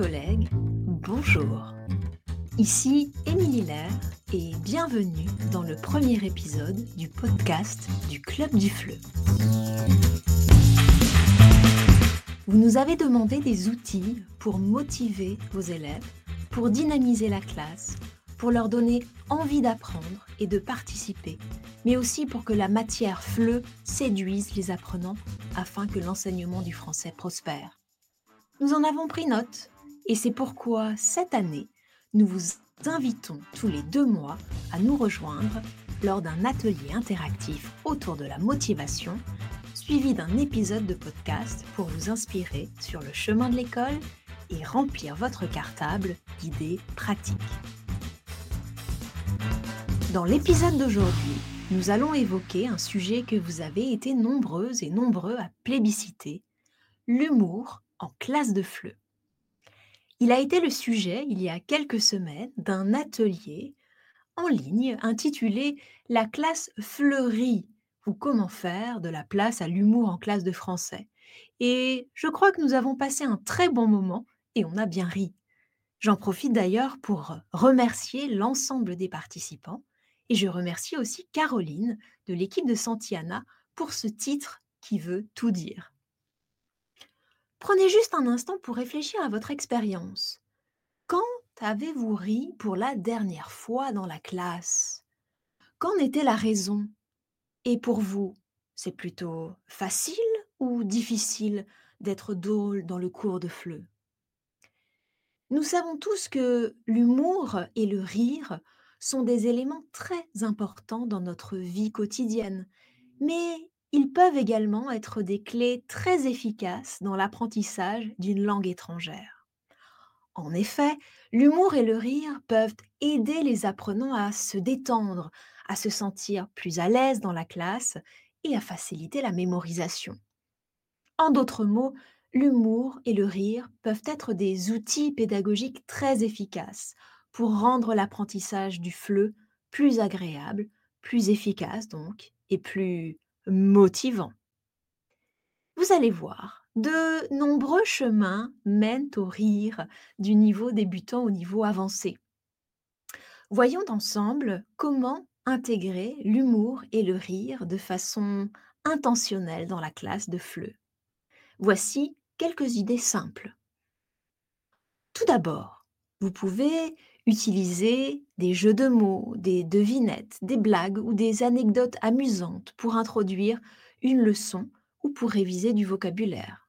collègues, bonjour. Ici Émilie Lair et bienvenue dans le premier épisode du podcast du Club du Fleu. Vous nous avez demandé des outils pour motiver vos élèves, pour dynamiser la classe, pour leur donner envie d'apprendre et de participer, mais aussi pour que la matière FLE séduise les apprenants afin que l'enseignement du français prospère. Nous en avons pris note et c'est pourquoi cette année, nous vous invitons tous les deux mois à nous rejoindre lors d'un atelier interactif autour de la motivation, suivi d'un épisode de podcast pour vous inspirer sur le chemin de l'école et remplir votre cartable d'idées pratiques. Dans l'épisode d'aujourd'hui, nous allons évoquer un sujet que vous avez été nombreuses et nombreux à plébisciter, l'humour en classe de FLE. Il a été le sujet, il y a quelques semaines, d'un atelier en ligne intitulé La classe fleurie ou comment faire de la place à l'humour en classe de français. Et je crois que nous avons passé un très bon moment et on a bien ri. J'en profite d'ailleurs pour remercier l'ensemble des participants et je remercie aussi Caroline de l'équipe de Santiana pour ce titre qui veut tout dire. Prenez juste un instant pour réfléchir à votre expérience. Quand avez-vous ri pour la dernière fois dans la classe? Qu'en était la raison? Et pour vous, c'est plutôt facile ou difficile d'être drôle dans le cours de FLE Nous savons tous que l'humour et le rire sont des éléments très importants dans notre vie quotidienne, mais ils peuvent également être des clés très efficaces dans l'apprentissage d'une langue étrangère. En effet, l'humour et le rire peuvent aider les apprenants à se détendre, à se sentir plus à l'aise dans la classe et à faciliter la mémorisation. En d'autres mots, l'humour et le rire peuvent être des outils pédagogiques très efficaces pour rendre l'apprentissage du FLE plus agréable, plus efficace donc, et plus motivant. Vous allez voir, de nombreux chemins mènent au rire du niveau débutant au niveau avancé. Voyons ensemble comment intégrer l'humour et le rire de façon intentionnelle dans la classe de FLE. Voici quelques idées simples. Tout d'abord, vous pouvez utiliser des jeux de mots, des devinettes, des blagues ou des anecdotes amusantes pour introduire une leçon ou pour réviser du vocabulaire.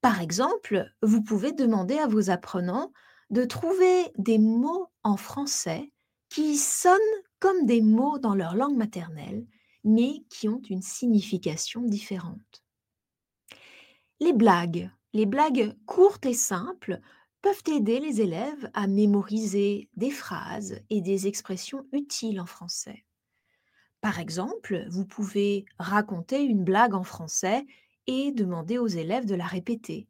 Par exemple, vous pouvez demander à vos apprenants de trouver des mots en français qui sonnent comme des mots dans leur langue maternelle, mais qui ont une signification différente. Les blagues, les blagues courtes et simples, peuvent aider les élèves à mémoriser des phrases et des expressions utiles en français. Par exemple, vous pouvez raconter une blague en français et demander aux élèves de la répéter.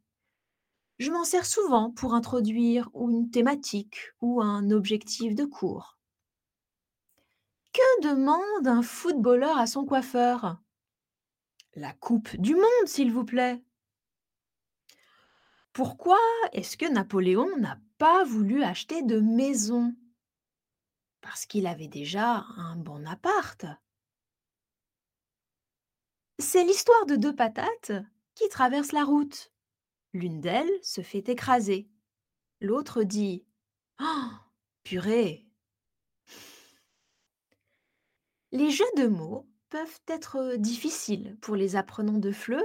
Je m'en sers souvent pour introduire une thématique ou un objectif de cours. Que demande un footballeur à son coiffeur? La Coupe du Monde, s'il vous plaît. Pourquoi est-ce que Napoléon n'a pas voulu acheter de maison? Parce qu'il avait déjà un bon appart. C'est l'histoire de deux patates qui traversent la route. L'une d'elles se fait écraser. L'autre dit Oh, purée Les jeux de mots peuvent être difficiles pour les apprenants de FLE,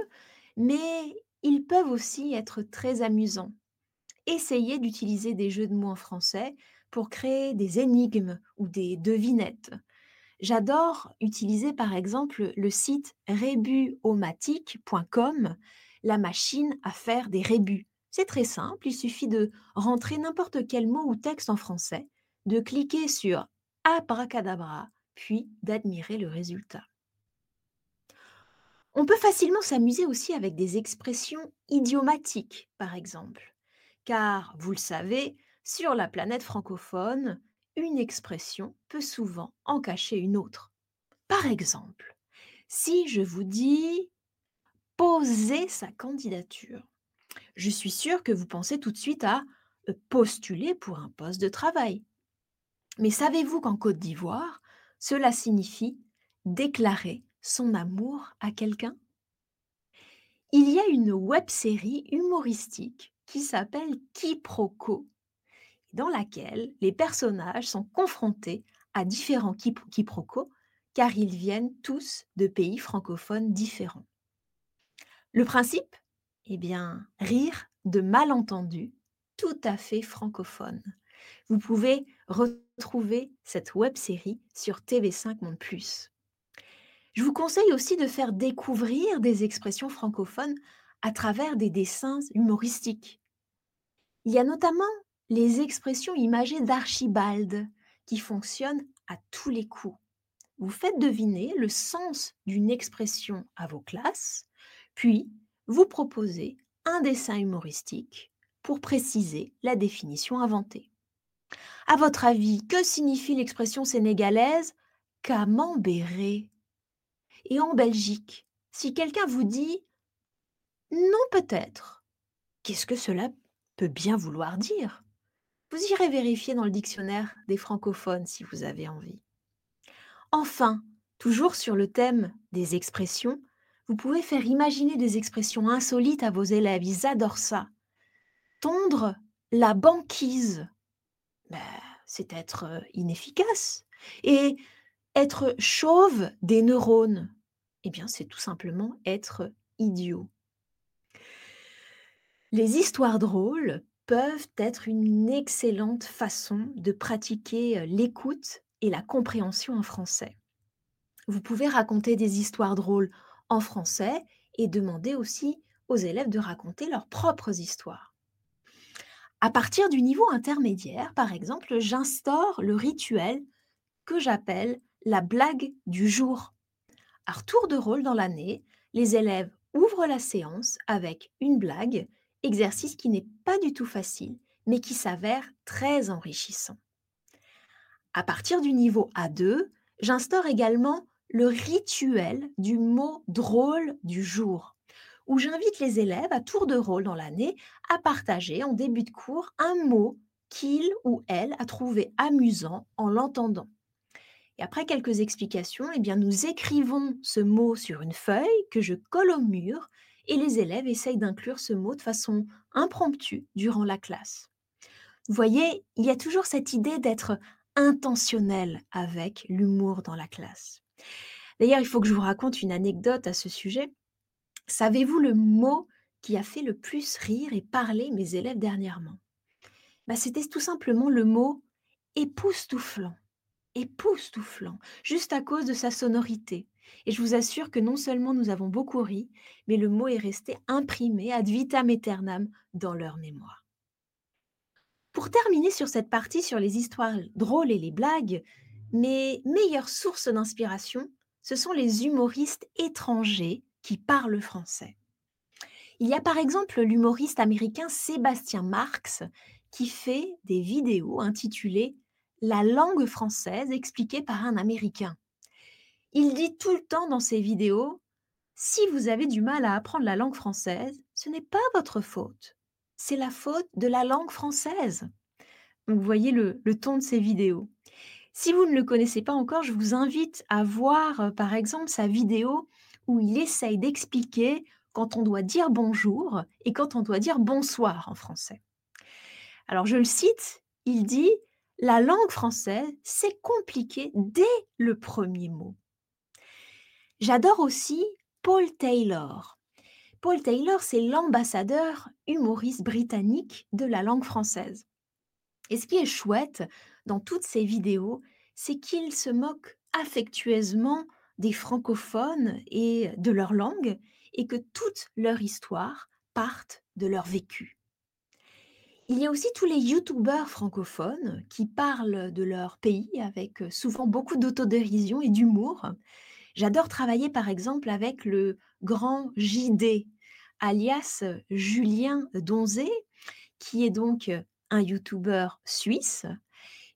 mais ils peuvent aussi être très amusants. Essayez d'utiliser des jeux de mots en français pour créer des énigmes ou des devinettes. J'adore utiliser par exemple le site rebuomatique.com, la machine à faire des rébus. C'est très simple, il suffit de rentrer n'importe quel mot ou texte en français, de cliquer sur abracadabra, puis d'admirer le résultat. On peut facilement s'amuser aussi avec des expressions idiomatiques, par exemple. Car, vous le savez, sur la planète francophone, une expression peut souvent en cacher une autre. Par exemple, si je vous dis poser sa candidature, Je suis sûre que vous pensez tout de suite à postuler pour un poste de travail. Mais savez-vous qu'en Côte d'Ivoire, cela signifie déclarer son amour à quelqu'un? Il y a une web-série humoristique qui s'appelle Quiproquo, dans laquelle les personnages sont confrontés à différents quiproquos car ils viennent tous de pays francophones différents. Le principe? Eh bien, rire de malentendus tout à fait francophones. Vous pouvez retrouver cette web-série sur TV5 Monde. Je vous conseille aussi de faire découvrir des expressions francophones à travers des dessins humoristiques. Il y a notamment les expressions imagées d'Archibald qui fonctionnent à tous les coups. Vous faites deviner le sens d'une expression à vos classes, puis vous proposez un dessin humoristique pour préciser la définition inventée. À votre avis, que signifie l'expression sénégalaise? Camembéré Et en Belgique, si quelqu'un vous dit non peut-être, qu'est-ce que cela peut bien vouloir dire? Vous irez vérifier dans le dictionnaire des francophones si vous avez envie. Enfin, toujours sur le thème des expressions, vous pouvez faire imaginer des expressions insolites à vos élèves, ils adorent ça. Tondre la banquise, ben, c'est être euh, inefficace. Et être chauve des neurones, eh c'est tout simplement être idiot. Les histoires drôles peuvent être une excellente façon de pratiquer euh, l'écoute et la compréhension en français. Vous pouvez raconter des histoires drôles en français et demander aussi aux élèves de raconter leurs propres histoires. À partir du niveau intermédiaire, par exemple, j'instaure le rituel que j'appelle la blague du jour. À tour de rôle dans l'année, les élèves ouvrent la séance avec une blague, exercice qui n'est pas du tout facile, mais qui s'avère très enrichissant. À partir du niveau A2, j'instaure également le rituel du mot drôle du jour où j'invite les élèves à tour de rôle dans l'année à partager en début de cours un mot qu'il ou elle a trouvé amusant en l'entendant. Et après quelques explications, eh bien, nous écrivons ce mot sur une feuille que je colle au mur et les élèves essayent d'inclure ce mot de façon impromptue durant la classe. Vous voyez, il y a toujours cette idée d'être intentionnel avec l'humour dans la classe. D'ailleurs, il faut que je vous raconte une anecdote à ce sujet. Savez-vous le mot qui a fait le plus rire et parler mes élèves dernièrement? Bah, C'était tout simplement le mot époustouflant. Époustouflant, juste à cause de sa sonorité. Et je vous assure que non seulement nous avons beaucoup ri, mais le mot est resté imprimé ad vitam aeternam dans leur mémoire. Pour terminer sur cette partie sur les histoires drôles et les blagues, mes meilleures sources d'inspiration, ce sont les humoristes étrangers qui parle français. Il y a par exemple l'humoriste américain Sébastien Marx qui fait des vidéos intitulées La langue française expliquée par un Américain. Il dit tout le temps dans ses vidéos, si vous avez du mal à apprendre la langue française, ce n'est pas votre faute, c'est la faute de la langue française. vous voyez le, le ton de ses vidéos. Si vous ne le connaissez pas encore, je vous invite à voir euh, par exemple sa vidéo où il essaye d'expliquer quand on doit dire bonjour et quand on doit dire bonsoir en français. Alors je le cite, il dit La langue française, c'est compliqué dès le premier mot. J'adore aussi Paul Taylor. Paul Taylor, c'est l'ambassadeur humoriste britannique de la langue française. Et ce qui est chouette dans toutes ces vidéos, c'est qu'il se moque affectueusement des francophones et de leur langue, et que toute leur histoire parte de leur vécu. Il y a aussi tous les youtubeurs francophones qui parlent de leur pays avec souvent beaucoup d'autodérision et d'humour. J'adore travailler par exemple avec le grand JD, alias Julien Donzé, qui est donc un youtubeur suisse,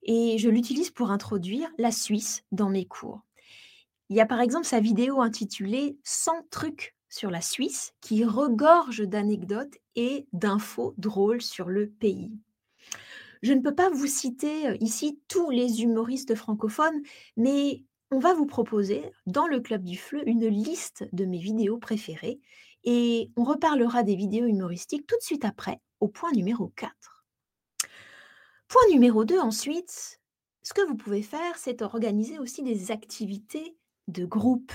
et je l'utilise pour introduire la Suisse dans mes cours. Il y a par exemple sa vidéo intitulée 100 trucs sur la Suisse qui regorge d'anecdotes et d'infos drôles sur le pays. Je ne peux pas vous citer euh, ici tous les humoristes francophones, mais on va vous proposer dans le Club du Fleu une liste de mes vidéos préférées et on reparlera des vidéos humoristiques tout de suite après, au point numéro 4. Point numéro 2 ensuite, ce que vous pouvez faire, c'est organiser aussi des activités de groupe,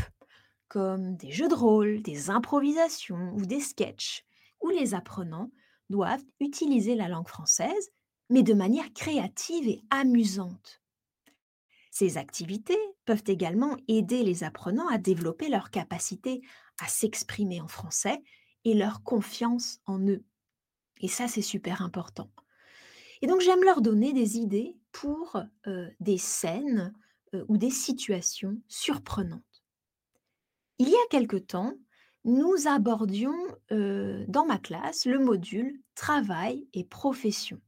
comme des jeux de rôle, des improvisations ou des sketchs, où les apprenants doivent utiliser la langue française, mais de manière créative et amusante. Ces activités peuvent également aider les apprenants à développer leur capacité à s'exprimer en français et leur confiance en eux. Et ça, c'est super important. Et donc, j'aime leur donner des idées pour des scènes ou des situations surprenantes. Il y a quelque temps, nous abordions dans ma classe le module travail et profession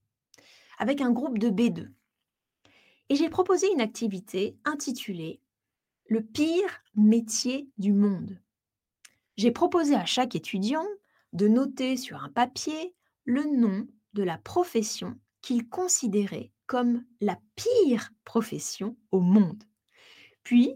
avec un groupe de B2. Et j'ai proposé une activité intitulée Le pire métier du monde. J'ai proposé à chaque étudiant de noter sur un papier le nom de la profession qu'il considérait comme la pire profession au monde. Puis,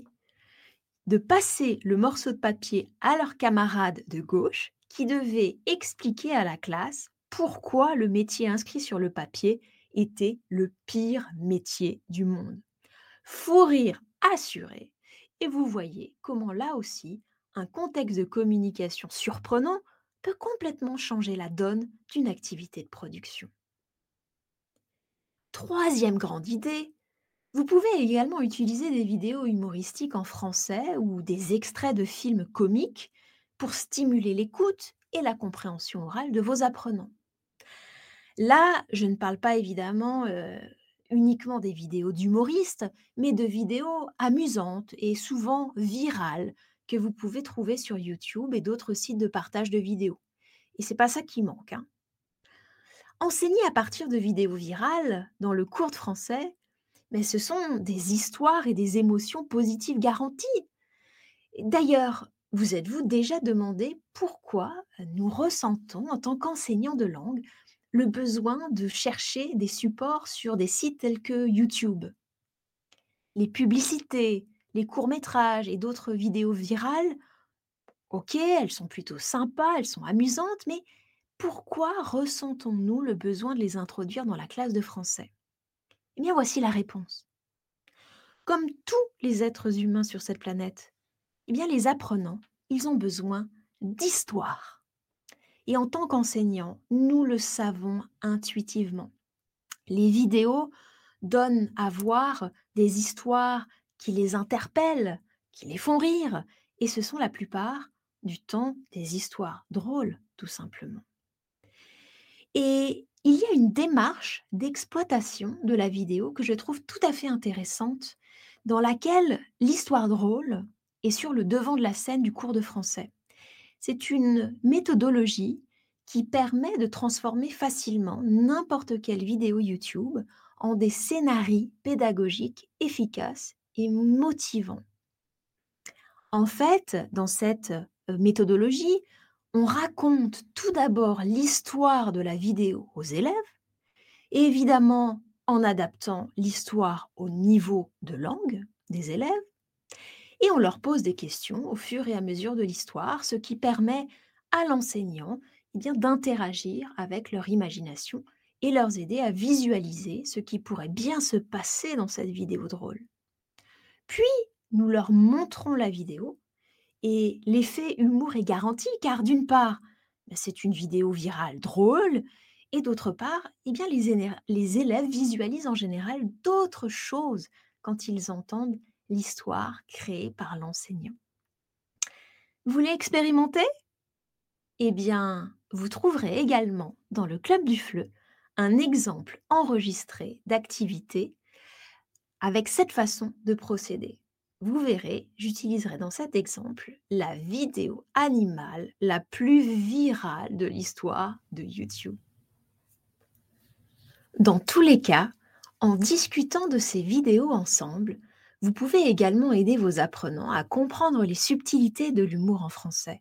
de passer le morceau de papier à leurs camarades de gauche qui devaient expliquer à la classe pourquoi le métier inscrit sur le papier était le pire métier du monde. Fou rire assuré. Et vous voyez comment là aussi, un contexte de communication surprenant peut complètement changer la donne d'une activité de production. Troisième grande idée, vous pouvez également utiliser des vidéos humoristiques en français ou des extraits de films comiques pour stimuler l'écoute et la compréhension orale de vos apprenants. Là, je ne parle pas évidemment uniquement des vidéos d'humoristes, mais de vidéos amusantes et souvent virales que vous pouvez trouver sur YouTube et d'autres sites de partage de vidéos. Et c'est pas ça qui manque. Hein. Enseigner à partir de vidéos virales dans le cours de français, mais ce sont des histoires et des émotions positives garanties. D'ailleurs, vous êtes-vous déjà demandé pourquoi nous ressentons, en tant qu'enseignants de langue, le besoin de chercher des supports sur des sites tels que YouTube? Les publicités, les courts-métrages et d'autres vidéos virales, ok, elles sont plutôt sympas, elles sont amusantes, mais pourquoi ressentons-nous le besoin de les introduire dans la classe de français? Eh bien, voici la réponse. Comme tous les êtres humains sur cette planète, eh bien, les apprenants, ils ont besoin d'histoire. Et en tant qu'enseignants, nous le savons intuitivement. Les vidéos donnent à voir des histoires qui les interpellent, qui les font rire, et ce sont la plupart du temps des histoires drôles, tout simplement. Et il y a une démarche d'exploitation de la vidéo que je trouve tout à fait intéressante, dans laquelle l'histoire drôle est sur le devant de la scène du cours de français. C'est une méthodologie qui permet de transformer facilement n'importe quelle vidéo YouTube en des scénarios pédagogiques efficaces et motivants. En fait, dans cette euh, méthodologie, on raconte tout d'abord l'histoire de la vidéo aux élèves, évidemment en adaptant l'histoire au niveau de langue des élèves, et on leur pose des questions au fur et à mesure de l'histoire, ce qui permet à l'enseignant eh d'interagir avec leur imagination et leur aider à visualiser ce qui pourrait bien se passer dans cette vidéo drôle. Puis, nous leur montrons la vidéo et l'effet humour est garanti car d'une part, ben, c'est une vidéo virale drôle et d'autre part, eh bien, les, les élèves visualisent en général d'autres choses quand ils entendent l'histoire créée par l'enseignant. Vous voulez expérimenter? Eh bien, vous trouverez également dans le Club du Fleu un exemple enregistré d'activité avec cette façon de procéder. Vous verrez, j'utiliserai dans cet exemple la vidéo animale la plus virale de l'histoire de YouTube. Dans tous les cas, en discutant de ces vidéos ensemble, vous pouvez également aider vos apprenants à comprendre les subtilités de l'humour en français.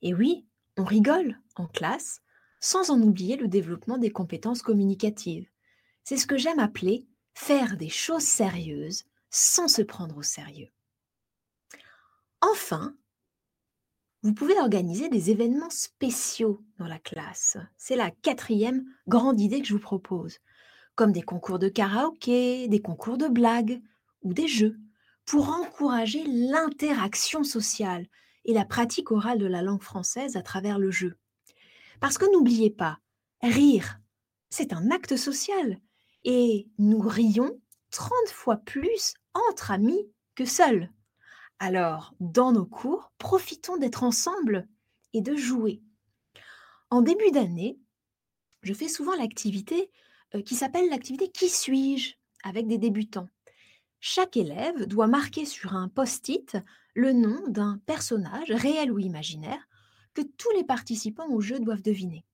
Et oui, on rigole en classe sans en oublier le développement des compétences communicatives. C'est ce que j'aime appeler faire des choses sérieuses sans se prendre au sérieux. Enfin, vous pouvez organiser des événements spéciaux dans la classe. C'est la quatrième grande idée que je vous propose, comme des concours de karaoké, des concours de blagues ou des jeux, pour encourager l'interaction sociale et la pratique orale de la langue française à travers le jeu. Parce que n'oubliez pas, rire, c'est un acte social et nous rions 30 fois plus entre amis que seuls. Alors, dans nos cours, profitons d'être ensemble et de jouer. En début d'année, je fais souvent l'activité euh, qui s'appelle l'activité Qui suis-je? avec des débutants. Chaque élève doit marquer sur un post-it le nom d'un personnage, réel ou imaginaire, que tous les participants au jeu doivent deviner.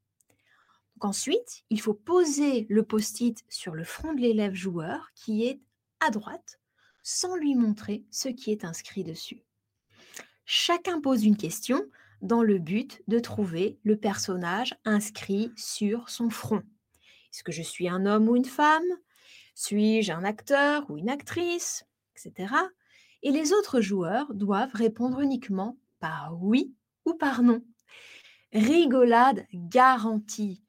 ensuite, il faut poser le post-it sur le front de l'élève joueur qui est à droite sans lui montrer ce qui est inscrit dessus. Chacun pose une question dans le but de trouver le personnage inscrit sur son front. Est-ce que je suis un homme ou une femme? Suis-je un acteur ou une actrice? Etc. Et les autres joueurs doivent répondre uniquement par oui ou par non. Rigolade garantie.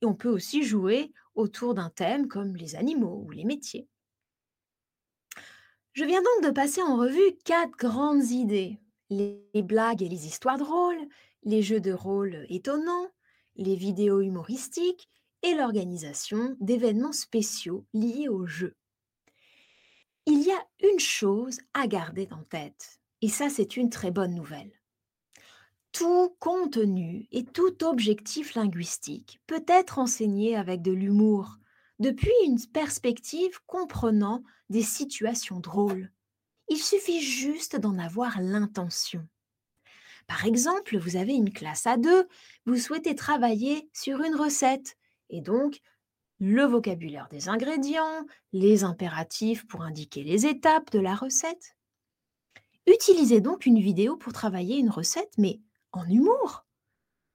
Et on peut aussi jouer autour d'un thème comme les animaux ou les métiers. Je viens donc de passer en revue quatre grandes idées. Les blagues et les histoires drôles, les jeux de rôle étonnants, les vidéos humoristiques et l'organisation d'événements spéciaux liés au jeu. Il y a une chose à garder en tête, et ça c'est une très bonne nouvelle. Tout contenu et tout objectif linguistique peut être enseigné avec de l'humour, depuis une perspective comprenant des situations drôles. Il suffit juste d'en avoir l'intention. Par exemple, vous avez une classe à deux, vous souhaitez travailler sur une recette, et donc le vocabulaire des ingrédients, les impératifs pour indiquer les étapes de la recette. Utilisez donc une vidéo pour travailler une recette, mais en humour.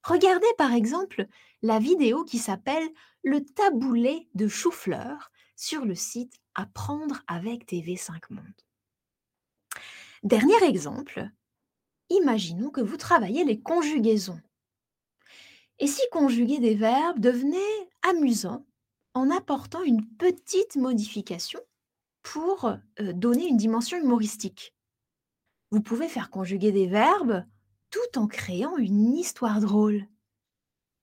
Regardez par exemple la vidéo qui s'appelle Le taboulet de chou-fleur sur le site Apprendre avec TV5 Monde. Dernier exemple, imaginons que vous travaillez les conjugaisons. Et si conjuguer des verbes devenait amusant en apportant une petite modification pour euh, donner une dimension humoristique? Vous pouvez faire conjuguer des verbes tout en créant une histoire drôle.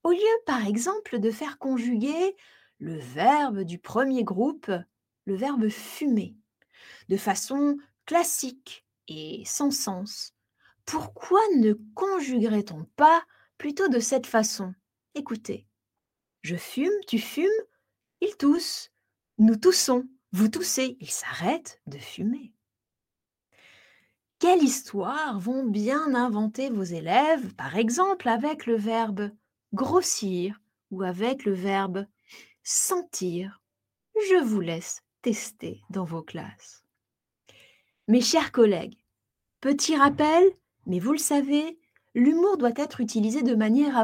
Au lieu, par exemple, de faire conjuguer le verbe du premier groupe, le verbe fumer, de façon classique et sans sens, pourquoi ne conjuguerait-on pas plutôt de cette façon? Écoutez, je fume, tu fumes, il tousse, nous toussons, vous toussez, il s'arrête de fumer. Quelle histoire vont bien inventer vos élèves, par exemple avec le verbe grossir ou avec le verbe sentir Je vous laisse tester dans vos classes. Mes chers collègues, petit rappel, mais vous le savez, l'humour doit être utilisé de manière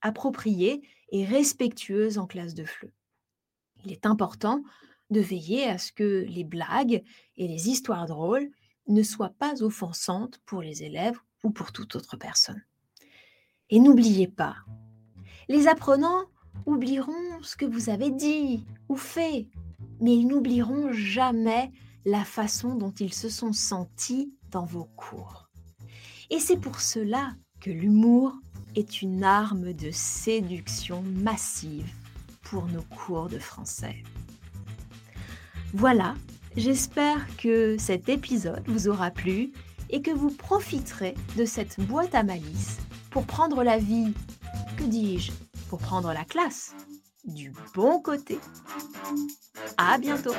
appropriée et respectueuse en classe de FLE. Il est important de veiller à ce que les blagues et les histoires drôles ne soit pas offensante pour les élèves ou pour toute autre personne. Et n'oubliez pas, les apprenants oublieront ce que vous avez dit ou fait, mais ils n'oublieront jamais la façon dont ils se sont sentis dans vos cours. Et c'est pour cela que l'humour est une arme de séduction massive pour nos cours de français. Voilà J'espère que cet épisode vous aura plu et que vous profiterez de cette boîte à malice pour prendre la vie, que dis-je, pour prendre la classe du bon côté. À bientôt.